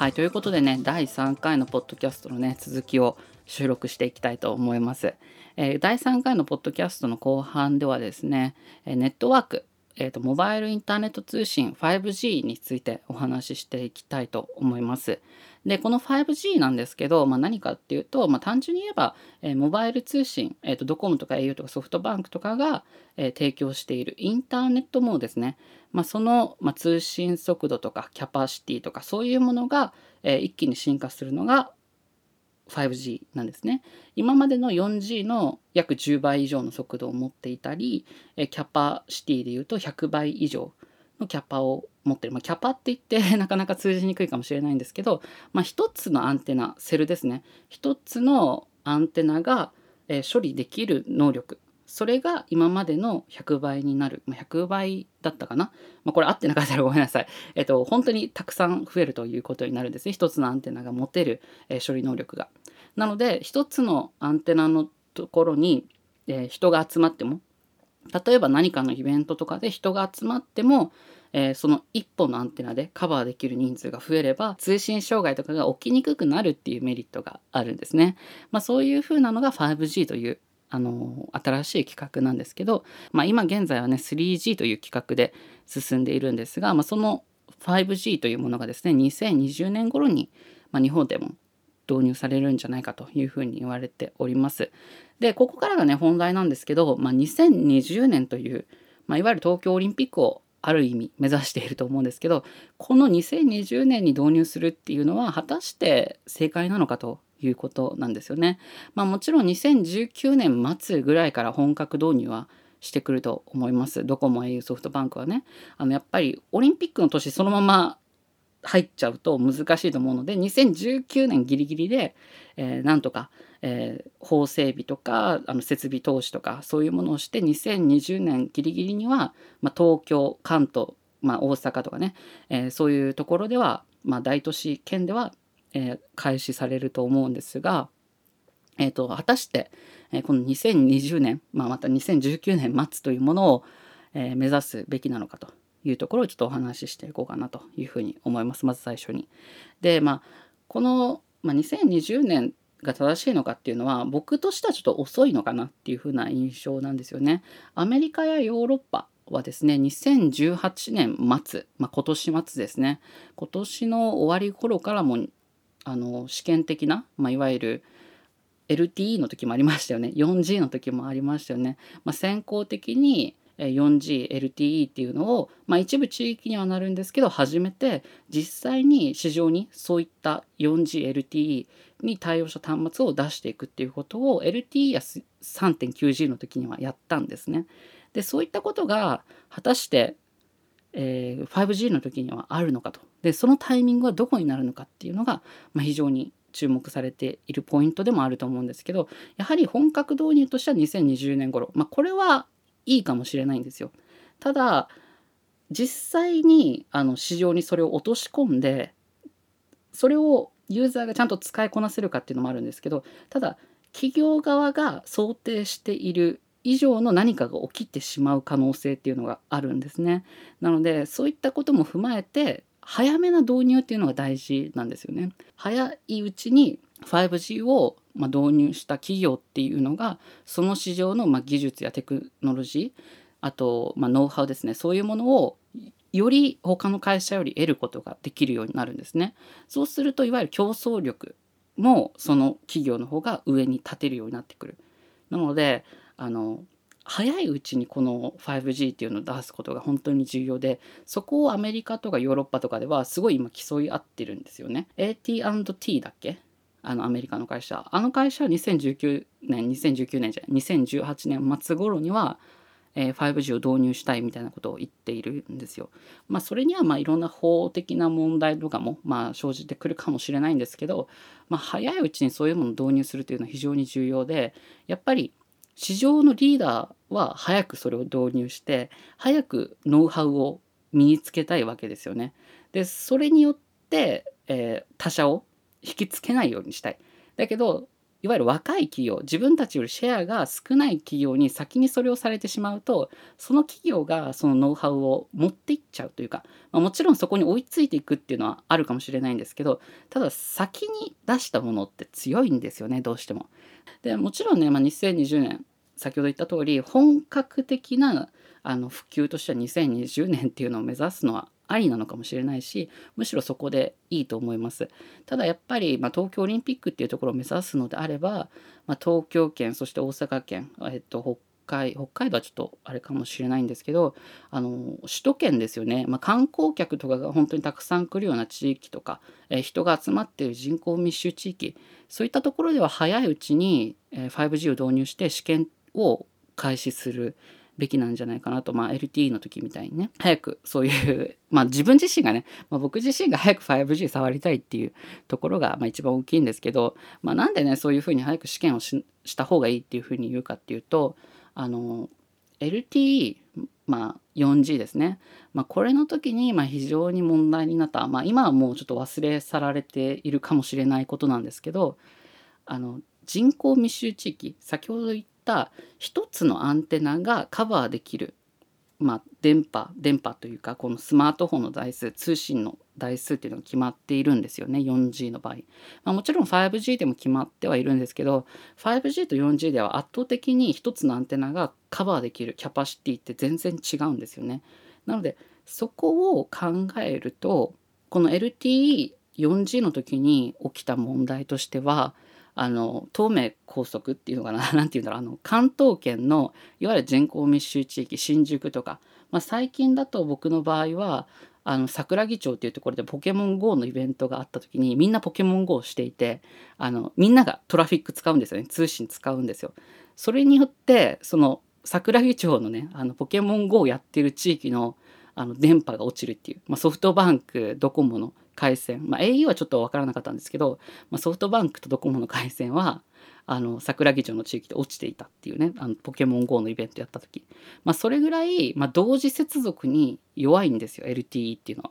はいということでね第3回のポッドキャストのね続きを収録していきたいと思います。えー、第3回のポッドキャストの後半ではですねネットワークえーと、モバイルインターネット通信 5G についてお話ししていきたいと思います。でこの 5G なんですけど、まあ、何かっていうと、まあ、単純に言えば、えー、モバイル通信、えーと、ドコモとか au とかソフトバンクとかが、えー、提供しているインターネット網ですね、まあ、その、まあ、通信速度とかキャパシティとかそういうものが、えー、一気に進化するのが 5G なんですね。今までの 4G の約10倍以上の速度を持っていたり、キャパシティでいうと100倍以上のキャパを持ってる。まあ、キャパって言って なかなか通じにくいかもしれないんですけど、まあ、1つのアンテナ、セルですね。1つのアンテナが、処理できる能力それが今までの100倍になる。100倍だったかな。まあ、これ合ってなかったら ごめんなさい。えっと、本当にたくさん増えるということになるんですね。一つのアンテナが持てる、えー、処理能力が。なので、一つのアンテナのところに、えー、人が集まっても、例えば何かのイベントとかで人が集まっても、えー、その1本のアンテナでカバーできる人数が増えれば通信障害とかが起きにくくなるっていうメリットがあるんですね。まあ、そういうふうなのが 5G というあの新しい企画なんですけど、まあ、今現在はね 3G という企画で進んでいるんですが、まあ、その 5G というものがですね2020年頃に、まあ、日本でも導入されるんじゃないかというふうに言われております。でここからがね本題なんですけど、まあ、2020年という、まあ、いわゆる東京オリンピックをある意味目指していると思うんですけどこの2020年に導入するっていうのは果たして正解なのかということなんですよね。まあ、もちろん2019年末ぐらいから本格導入はしてくると思います。ドコモ au ソフトバンクはね。あのやっぱりオリンピックの年そのまま入っちゃうと難しいと思うので2019年ギリギリで、えー、なんとか、えー、法整備とかあの設備投資とかそういうものをして2020年ギリギリには、まあ、東京関東、まあ、大阪とかね、えー、そういうところでは、まあ、大都市圏ではえー、開始されると思うんですが、えーと、果たして、えー、この2020年、まあ、また2019年末というものを、えー、目指すべきなのかというところをちょっとお話ししていこうかなというふうに思いますまず最初に。でまあこの、まあ、2020年が正しいのかっていうのは僕としてはちょっと遅いのかなっていうふうな印象なんですよね。アメリカやヨーロッパはですね2018年末、まあ、今年末ですね今年の終わり頃からもあの試験的な、まあ、いわゆる LTE の時もありましたよね 4G の時もありましたよね、まあ、先行的に 4GLTE っていうのを、まあ、一部地域にはなるんですけど始めて実際に市場にそういった 4GLTE に対応した端末を出していくっていうことを LTE や 3.9G の時にはやったんですね。でそういったことが果たしてえー、5G の時にはあるのかとでそのタイミングはどこになるのかっていうのが、まあ、非常に注目されているポイントでもあると思うんですけどやはり本格導入としては2020年頃、まあ、これはいいかもしれないんですよ。ただ実際にあの市場にそれを落とし込んでそれをユーザーがちゃんと使いこなせるかっていうのもあるんですけどただ企業側が想定している以上の何かが起きてしまう可能性っていうのがあるんですね。なのでそういったことも踏まえて早めな導入っていうのが大事なんですよね。早いうちに 5G をま導入した企業っていうのがその市場のま技術やテクノロジーあとまノウハウですねそういうものをより他の会社より得ることができるようになるんですね。そうするといわゆる競争力もその企業の方が上に立てるようになってくる。なのであの早いうちにこの 5G っていうのを出すことが本当に重要でそこをアメリカとかヨーロッパとかではすごい今競い合ってるんですよね。AT&T だっけ？あのアメリカの会社あの会社は2019年2019年じゃない？2018年末頃には、え、5G を導入したいみたいなことを言っているんですよ。まあそれにはまあいろんな法的な問題とかもまあ生じてくるかもしれないんですけど、まあ、早いうちにそういうものを導入するというのは非常に重要でやっぱり市場のリーダーは早くそれを導入して早くノウハウを身につけたいわけですよね。でそれによって、えー、他社を引きつけないようにしたい。だけどいわゆる若い企業自分たちよりシェアが少ない企業に先にそれをされてしまうとその企業がそのノウハウを持っていっちゃうというか、まあ、もちろんそこに追いついていくっていうのはあるかもしれないんですけどただ先に出したものって強いんですよねどうしても。でもちろんね、まあ、2020年先ほど言った通り本格的なあの普及としては2020年っていうのを目指すのはありなのかもしれないしむしろそこでいいと思います。ただやっぱり、まあ、東京オリンピックっていうところを目指すのであれば、まあ、東京圏そして大阪県、えっと、北海北海道はちょっとあれかもしれないんですけどあの首都圏ですよね、まあ、観光客とかが本当にたくさん来るような地域とか、えー、人が集まっている人口密集地域そういったところでは早いうちに、え、5G を導入して試験を開始するべきなんじゃないかなと、まあ、LTE の時みたいにね。早くそういう まあ自分自身がね、まあ、僕自身が早く 5G 触りたいっていうところが、まあ、一番大きいんですけど、まあ、なんでねそういうふうに早く試験をしした方がいいっていうふうに言うかっていうとあの LTE まあ 4G ですね、まあ、これの時にまあ非常に問題になった、まあ、今はもうちょっと忘れ去られているかもしれないことなんですけどあの人口密集地域先ほど言った一つのアンテナがカバーできる、まあ、電波電波というかこのスマートフォンの台数通信の台数っていうのが決まっているんですよね 4G の場合、まあ、もちろん 5G でも決まってはいるんですけど 5G と 4G では圧倒的に一つのアンテナがカバーできるキャパシティって全然違うんですよね。なのでそこを考えるとこの LTE4G の時に起きた問題としてはあの東名高速っていうのかな？何て言うんだろう。あの関東圏のいわゆる人口密集地域新宿とか、まあ、最近だと僕の場合はあの桜木町っていうところでポケモン GO のイベントがあった時にみんなポケモン GO をしていてあのみんながトラフィック使うんですよね。通信使うんですよ。それによってその桜木町のねあのポケモン GO をやってる地域のあの電波が落ちるっていう、まあ、ソフトバンクドコモの回線、まあ、au はちょっと分からなかったんですけど、まあ、ソフトバンクとドコモの回線はあの桜木町の地域で落ちていたっていうねあのポケモン GO のイベントやった時、まあ、それぐらい、まあ、同時接続に弱いんですよ LTE っていうのは。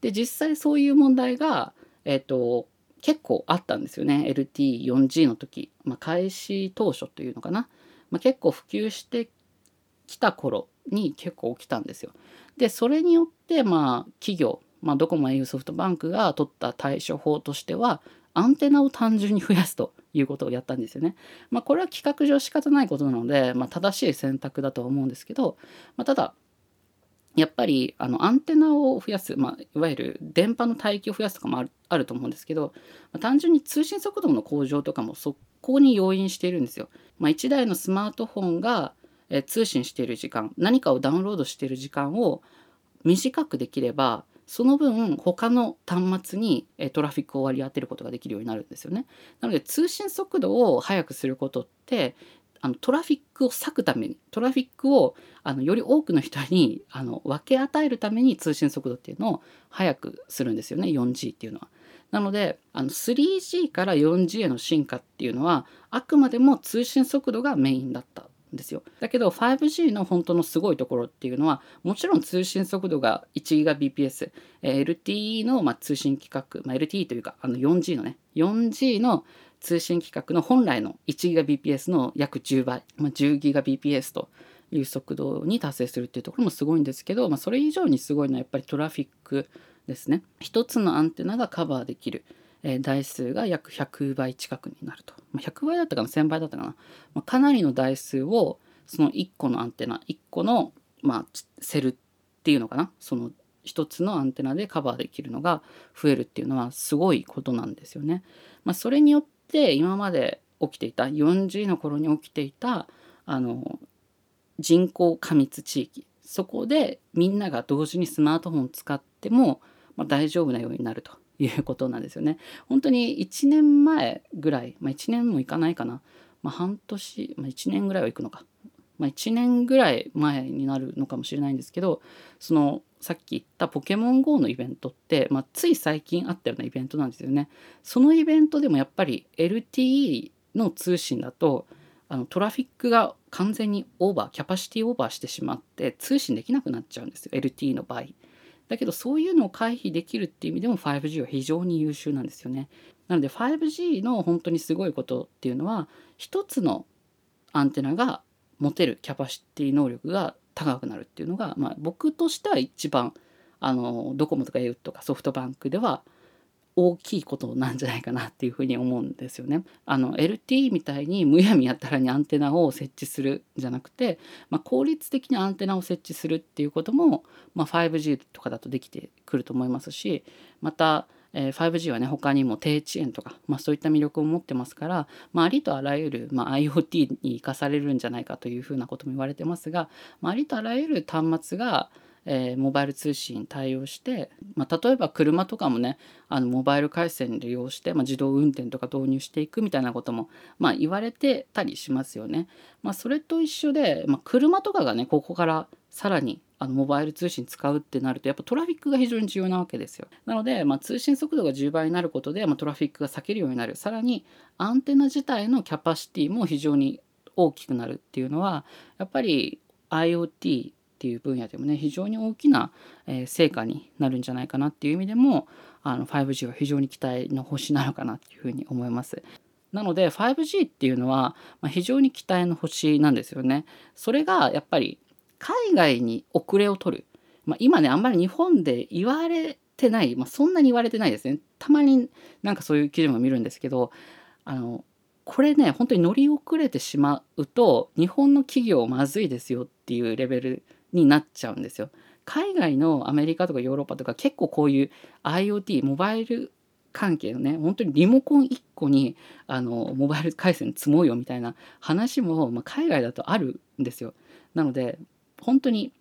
で実際そういう問題が、えーと、結構あったんですよね LTE4G の時、まあ、開始当初というのかな、まあ、結構普及してきた頃に結構起きたんですよ。でそれによってまあ企業まあ、ドコモ au ソフトバンクが取った対処法としてはアンテナを単純に増やすということをやったんですよね。まあ、これは企画上仕方ないことなので、まあ、正しい選択だとは思うんですけど、まあ、ただやっぱりあのアンテナを増やす、まあ、いわゆる電波の帯域を増やすとかもあるあると思うんですけど、まあ、単純に通信速度の向上とかもそこに要因しているんですよ。まあ、1台のスマートフォンがえ通信している時間何かをダウンロードしている時間を短くできればその分他の端末にトラフィックを割り当てることができるようになるんですよね。なので通信速度を速くすることってあのトラフィックを割くためにトラフィックをあのより多くの人にあの分け与えるために通信速度っていうのを速くするんですよね 4G っていうのは。なのであの 3G から 4G への進化っていうのはあくまでも通信速度がメインだったですよ。だけど 5G の本当のすごいところっていうのはもちろん通信速度が 1gbps え lte の、まあ、通信規格、まあ、LTE というかあの 4G のね 4G の通信規格の本来の 1GBps の約10倍、まあ、10GBps という速度に達成するっていうところもすごいんですけど、まあ、それ以上にすごいのはやっぱりトラフィックですね。一つのアンテナがカバーできる。え台数が約100倍近くになると。ま100倍だったかな？1000倍だったかな、まあ、かなりの台数をその1個のアンテナ1個の、まあ、セルっていうのかな？その1つのアンテナでカバーできるのが増えるっていうのはすごいことなんですよね。まあ、それによって今まで起きていた40の頃に起きていたあの人口過密地域そこでみんなが同時にスマートフォンを使っても、まあ、大丈夫なようになるということなんですよね。本当に1年前ぐらい、まあ、1年もいかないかな、まあ、半年、まあ、1年ぐらいは行くのか、まあ、1年ぐらい前になるのかもしれないんですけどそのさっき言ったポケモン GO のイベントって、まあ、つい最近あったようなイベントなんですよね。そのイベントでもやっぱり LTE の通信だとあのトラフィックが完全にオーバーキャパシティオーバーしてしまって通信できなくなっちゃうんですよ LTE の場合。だけどそういうのを回避できるっていう意味でも 5G は非常に優秀なんですよね。なので 5G の本当にすごいことっていうのは一つのアンテナが持てるキャパシティ能力が高くなるっていうのが、まあ、僕としては一番あのドコモとか au とかソフトバンクでは大きいことなんじゃないかなっていうふに思うんですよね。あの LTE みたいにむやみやたらにアンテナを設置するんじゃなくて、まあ、効率的にアンテナを設置するっていうことも、まあ、5G とかだとできてくると思いますしまたえ 5G はね他にも低遅延とか、まあ、そういった魅力を持ってますから、まあ、りとあらゆる、ま、IoT に生かされるんじゃないかというふうなことも言われてますが、まあ、ありとあらゆる端末がえー、モバイル通信対応して、まあ、例えば車とかもねあのモバイル回線利用して、まあ、自動運転とか導入していくみたいなことも、まあ、言われてたりしますよね。まあ、それと一緒で、まあ、車とかがねここからさらにあのモバイル通信使うってなるとやっぱトラフィックが非常に重要なわけですよ。なので、まあ、通信速度が10倍になることで、まあ、トラフィックが避けるようになるさらにアンテナ自体のキャパシティも非常に大きくなるっていうのはやっぱり IoT っていう分野でもね非常に大きな、え、成果になるんじゃないかなっていう意味でもあの 5G は非常に期待の星なのかなっていうふうに思います。なので 5G っていうのは、ま、非常に期待の星なんですよね。それがやっぱり海外に遅れを取る、まあ、今ねあんまり日本で言われてない、まあ、そんなに言われてないですね。たまになんかそういう記事も見るんですけどあのこれね本当に乗り遅れてしまうと日本の企業まずいですよっていうレベルになっちゃうんですよ。海外のアメリカとかヨーロッパとか結構こういう IoT モバイル関係のね本当にリモコン1個にあのモバイル回線積もうよみたいな話も、まあ、海外だとあるんですよ。なので本当に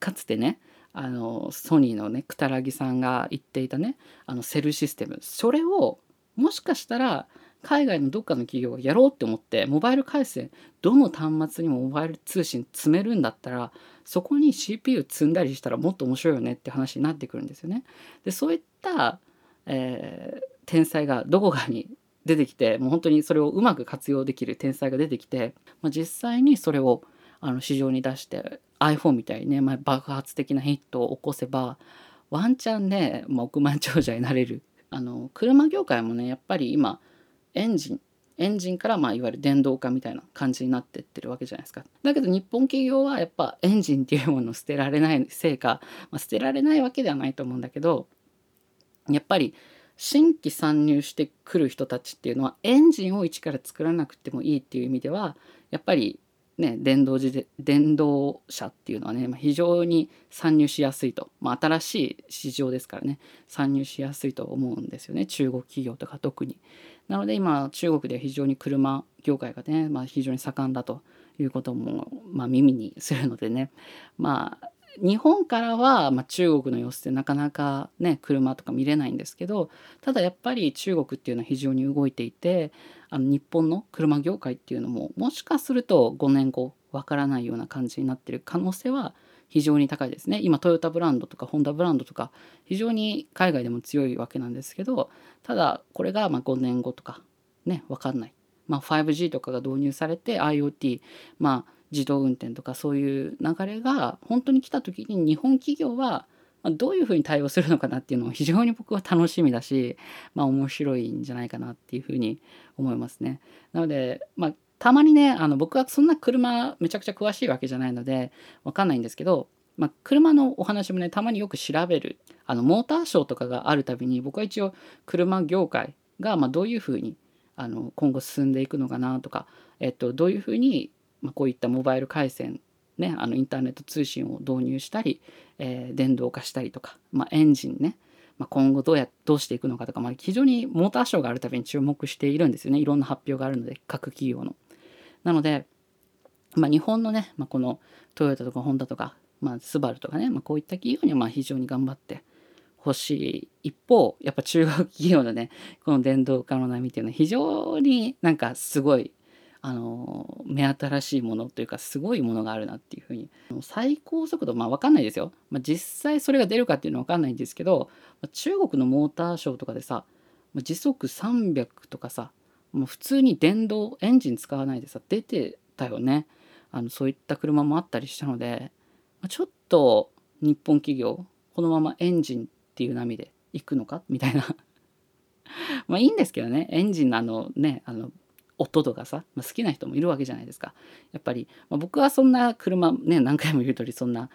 かつてねあのソニーのねくたらぎさんが言っていたねあのセルシステムそれをもしかしたら海外のどっかの企業がやろうって思ってモバイル回線どの端末にもモバイル通信積めるんだったらそこに CPU 積んだりしたらもっと面白いよねって話になってくるんですよね。でそういった、えー、天才がどこかに出てきてもう本当にそれをうまく活用できる天才が出てきて、まあ、実際にそれをあの市場に出して iPhone みたいにね、まあ、爆発的なヒットを起こせばワンチャンね、まあ、億万長者になれるあの車業界もねやっぱり今エンジンエンジンからまあいわゆる電動化みたいな感じになってってるわけじゃないですか。だけど日本企業はやっぱエンジンっていうものを捨てられないせいか、まあ、捨てられないわけではないと思うんだけどやっぱり新規参入してくる人たちっていうのはエンジンを一から作らなくてもいいっていう意味ではやっぱりね、電動自電動車っていうのはね、まあ、非常に参入しやすいと、まあ、新しい市場ですからね参入しやすいと思うんですよね中国企業とか特に。なので今中国では非常に車業界がね、まあ、非常に盛んだということも、まあ、耳にするのでね。まあ日本からは、まあ、中国の様子でなかなかね車とか見れないんですけどただやっぱり中国っていうのは非常に動いていてあの日本の車業界っていうのももしかすると5年後わからないような感じになってる可能性は非常に高いですね今トヨタブランドとかホンダブランドとか非常に海外でも強いわけなんですけどただこれがま5年後とかね分かんない、まあ、5G とかが導入されて IoT まあ自動運転とかそういう流れが本当に来た時に日本企業はどういうふうに対応するのかなっていうのは非常に僕は楽しみだし、まあ、面白いんじゃないかなっていうふうに思いますね。なので、まあ、たまにねあの僕はそんな車めちゃくちゃ詳しいわけじゃないので分かんないんですけど、まあ、車のお話もねたまによく調べるあのモーターショーとかがあるたびに僕は一応車業界がまどういうふうにあの今後進んでいくのかなとか、えっと、どういうふうにま、こういったモバイル回線ね、あのインターネット通信を導入したり、えー、電動化したりとか、まあ、エンジンね、まあ、今後どうやどうしていくのかとか、まあ、非常にモーターショーがあるたびに注目しているんですよねいろんな発表があるので各企業の。なので、まあ、日本のね、まあ、このトヨタとかホンダとか、まあ、スバルとかね、まあ、こういった企業にはまあ非常に頑張ってほしい一方やっぱ中国企業のねこの電動化の波っていうのは非常になんかすごいあの目新しいものというかすごいものがあるなっていうふうに最高速度まあ分かんないですよ、まあ、実際それが出るかっていうのは分かんないんですけど中国のモーターショーとかでさ時速300とかさもう普通に電動エンジン使わないでさ出てたよね。あのそういった車もあったりしたのでちょっと日本企業このままエンジンっていう波で行くのか？みたいな。まあいいんですけどね。エンジンのあのねあの音とかさ、まあ、好きな人もいるわけじゃないですか。やっぱり、まあ、僕はそんな車ね何回も言う通りそんな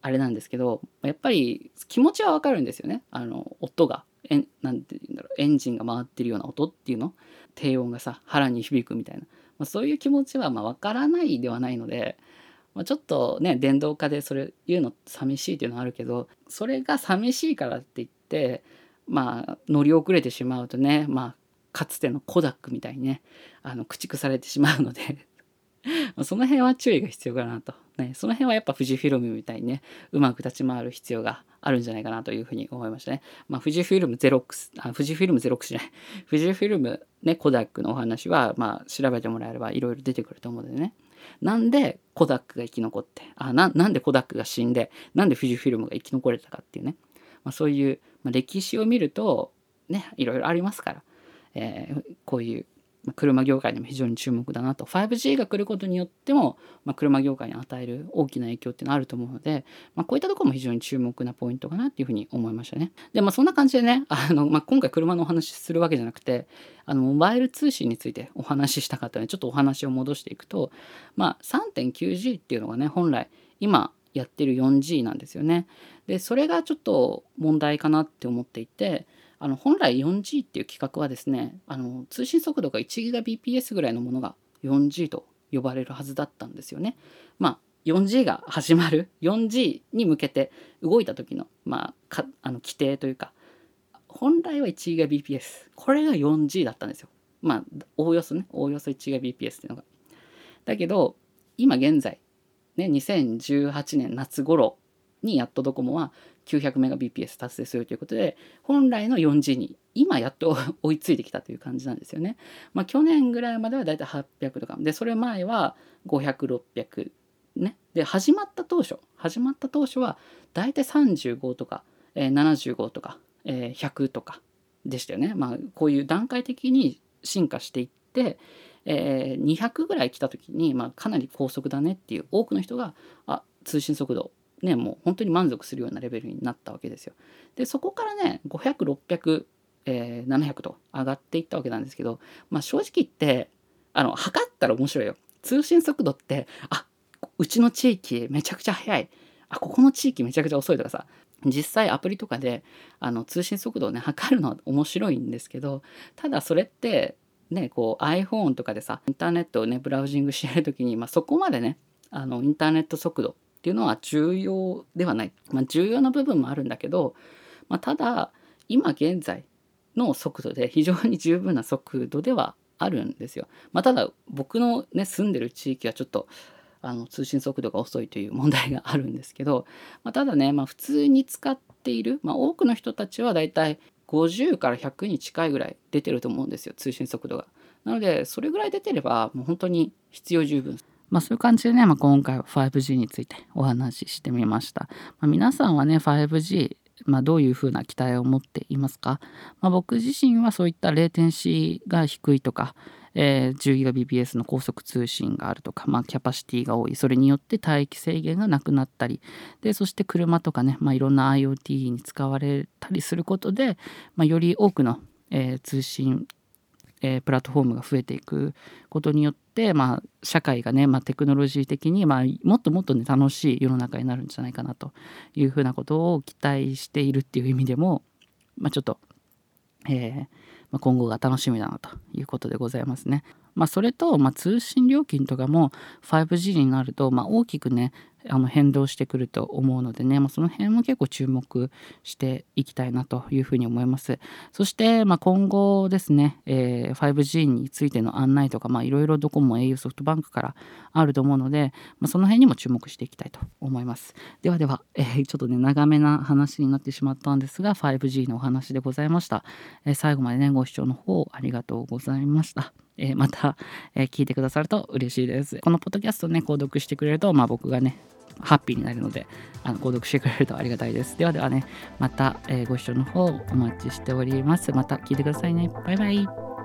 あれなんですけどやっぱり気持ちはわかるんですよね。あの音が。えなんて言うんだろう。エンジンが回ってるような音っていうの。低音がさ腹に響くみたいな、まあ、そういう気持ちはまあ分からないではないので、まあ、ちょっとね電動化でそれ言うの寂しいっていうのはあるけどそれが寂しいからって言ってまあ乗り遅れてしまうとねまあかつてのコダックみたいにねあの駆逐されてしまうので その辺は注意が必要かなと、ね、その辺はやっぱ富士フィルムみたいにねうまく立ち回る必要があるんじゃないかなというふうに思いましたね。まあ、富士フィルムゼロックスあ富士フィルムゼロックスじゃない。富士フィルム ねコダックのお話はまあ調べてもらえればいろいろ出てくると思うのでね。なんでコダックが生き残ってあななんでコダックが死んでなんで富士フィルムが生き残れたかっていうね、まあ、そういう、まあ、歴史を見るとねいろいろありますから、えー、こういう車業界にも非常に注目だなと 5G が来ることによっても、まあ、車業界に与える大きな影響っていうのはあると思うので、まあ、こういったところも非常に注目なポイントかなっていうふうに思いましたね。でまあそんな感じでね あの、まあ、今回車のお話しするわけじゃなくてあのモバイル通信についてお話ししたかったのでちょっとお話を戻していくと、まあ、3.9G っていうのがね本来今やってる 4G なんですよね。でそれがちょっと問題かなって思っていてあの本来 4G っていう規格はですねあの通信速度が 1GBps ぐらいのものが 4G と呼ばれるはずだったんですよね。まあ 4G が始まる 4G に向けて動いた時の,、まあ、あの規定というか本来は 1GBps これが 4G だったんですよ。まあおおよそねおおよそ 1GBps っていうのが。だけど今現在ね2018年夏頃にやっとドコモは 900Mbps 達成するということで本来の 4G に今やっと追いついてきたという感じなんですよね。まあ、去年ぐらいまではだいたい800とかでそれ前は500600ねで始まった当初始まった当初はだいたい35とか、えー、75とか、えー、100とかでしたよね。まあこういう段階的に進化していって、えー、200ぐらい来た時に、まあ、かなり高速だねっていう多くの人があ通信速度ねもう本当に満足するようなレベルになったわけですよ。でそこからね500600、えー、700と上がっていったわけなんですけど、まあ、正直言ってあの測ったら面白いよ。通信速度ってあうちの地域めちゃくちゃ速いあここの地域めちゃくちゃ遅いとかさ実際アプリとかであの通信速度をね測るのは面白いんですけどただそれってねこう iPhone とかでさインターネットをねブラウジングしてる時に、まあ、そこまでねあのインターネット速度っていうのは重要ではない、まあ、重要な部分もあるんだけど、まあ、ただ今現在の速度で非常に十分な速度ではあるんですよ。まあ、ただ僕のね住んでる地域はちょっとあの通信速度が遅いという問題があるんですけど、まあ、ただね、まあ、普通に使っている、まあ、多くの人たちはだいたい50から100に近いぐらい出てると思うんですよ通信速度が。なのでそれぐらい出てればもう本当に必要十分まあ、そういう感じでね、まあ、今回は 5G についてお話ししてみました。まあ、皆さんはね 5G まあ、どういうふうな期待を持っていますか、まあ、僕自身はそういったレーテンシーが低いとか、えー、10Gbps の高速通信があるとか、まあ、キャパシティが多いそれによって帯域制限がなくなったりでそして車とかね、まあ、いろんな IoT に使われたりすることで、まあ、より多くの、えー、通信えー、プラットフォームが増えていくことによって、まあ、社会がね、まあ、テクノロジー的に、まあ、もっともっとね楽しい世の中になるんじゃないかなというふうなことを期待しているっていう意味でも、まあ、ちょっと、えーまあ、今後が楽しみだなということでございますね。まあ、それと、まあ、通信料金とかも 5G になると、まあ、大きくねあの変動してくると思うのでね、まあ、その辺も結構注目していきたいなというふうに思います。そして、まあ、今後ですね、えー、5G についての案内とかいろいろどこも au ソフトバンクからあると思うので、まあ、その辺にも注目していきたいと思います。ではでは、えー、ちょっとね長めな話になってしまったんですが 5G のお話でございました。えー、最後までねご視聴の方ありがとうございました。えー、また、えー、聞いてくださると嬉しいです。このポッドキャストね、購読してくれると、まあ、僕がね、ハッピーになるので、あの購読してくれるとありがたいです。ではではね、また、えー、ご視聴の方お待ちしております。また聞いてくださいね。バイバイ。